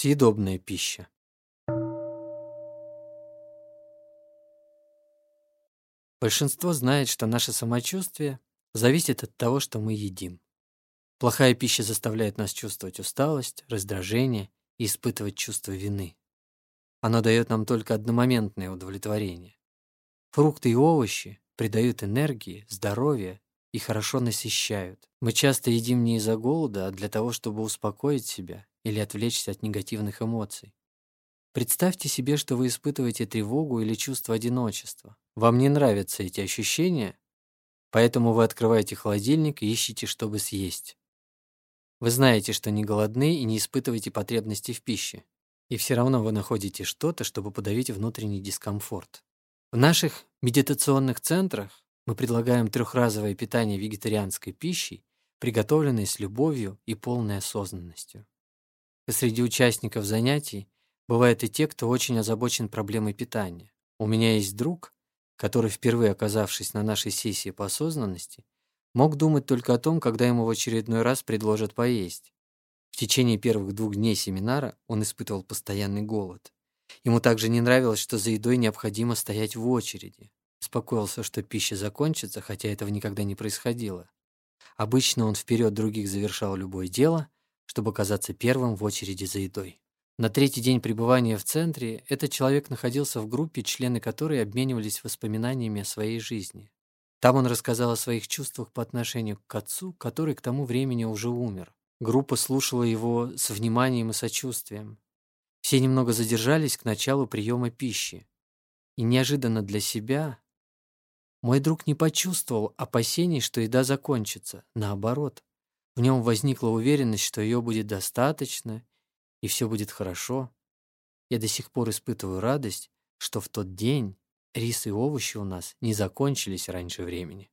Съедобная пища. Большинство знает, что наше самочувствие зависит от того, что мы едим. Плохая пища заставляет нас чувствовать усталость, раздражение и испытывать чувство вины. Она дает нам только одномоментное удовлетворение. Фрукты и овощи придают энергии, здоровья и хорошо насыщают. Мы часто едим не из-за голода, а для того, чтобы успокоить себя или отвлечься от негативных эмоций. Представьте себе, что вы испытываете тревогу или чувство одиночества. Вам не нравятся эти ощущения, поэтому вы открываете холодильник и ищете, чтобы съесть. Вы знаете, что не голодны и не испытываете потребности в пище. И все равно вы находите что-то, чтобы подавить внутренний дискомфорт. В наших медитационных центрах мы предлагаем трехразовое питание вегетарианской пищей, приготовленной с любовью и полной осознанностью. Среди участников занятий бывают и те, кто очень озабочен проблемой питания. У меня есть друг, который, впервые оказавшись на нашей сессии по осознанности, мог думать только о том, когда ему в очередной раз предложат поесть. В течение первых двух дней семинара он испытывал постоянный голод. Ему также не нравилось, что за едой необходимо стоять в очереди. Беспокоился, что пища закончится, хотя этого никогда не происходило. Обычно он вперед других завершал любое дело, чтобы оказаться первым в очереди за едой. На третий день пребывания в центре этот человек находился в группе, члены которой обменивались воспоминаниями о своей жизни. Там он рассказал о своих чувствах по отношению к отцу, который к тому времени уже умер. Группа слушала его с вниманием и сочувствием. Все немного задержались к началу приема пищи. И неожиданно для себя мой друг не почувствовал опасений, что еда закончится. Наоборот, в нем возникла уверенность, что ее будет достаточно и все будет хорошо. Я до сих пор испытываю радость, что в тот день рис и овощи у нас не закончились раньше времени.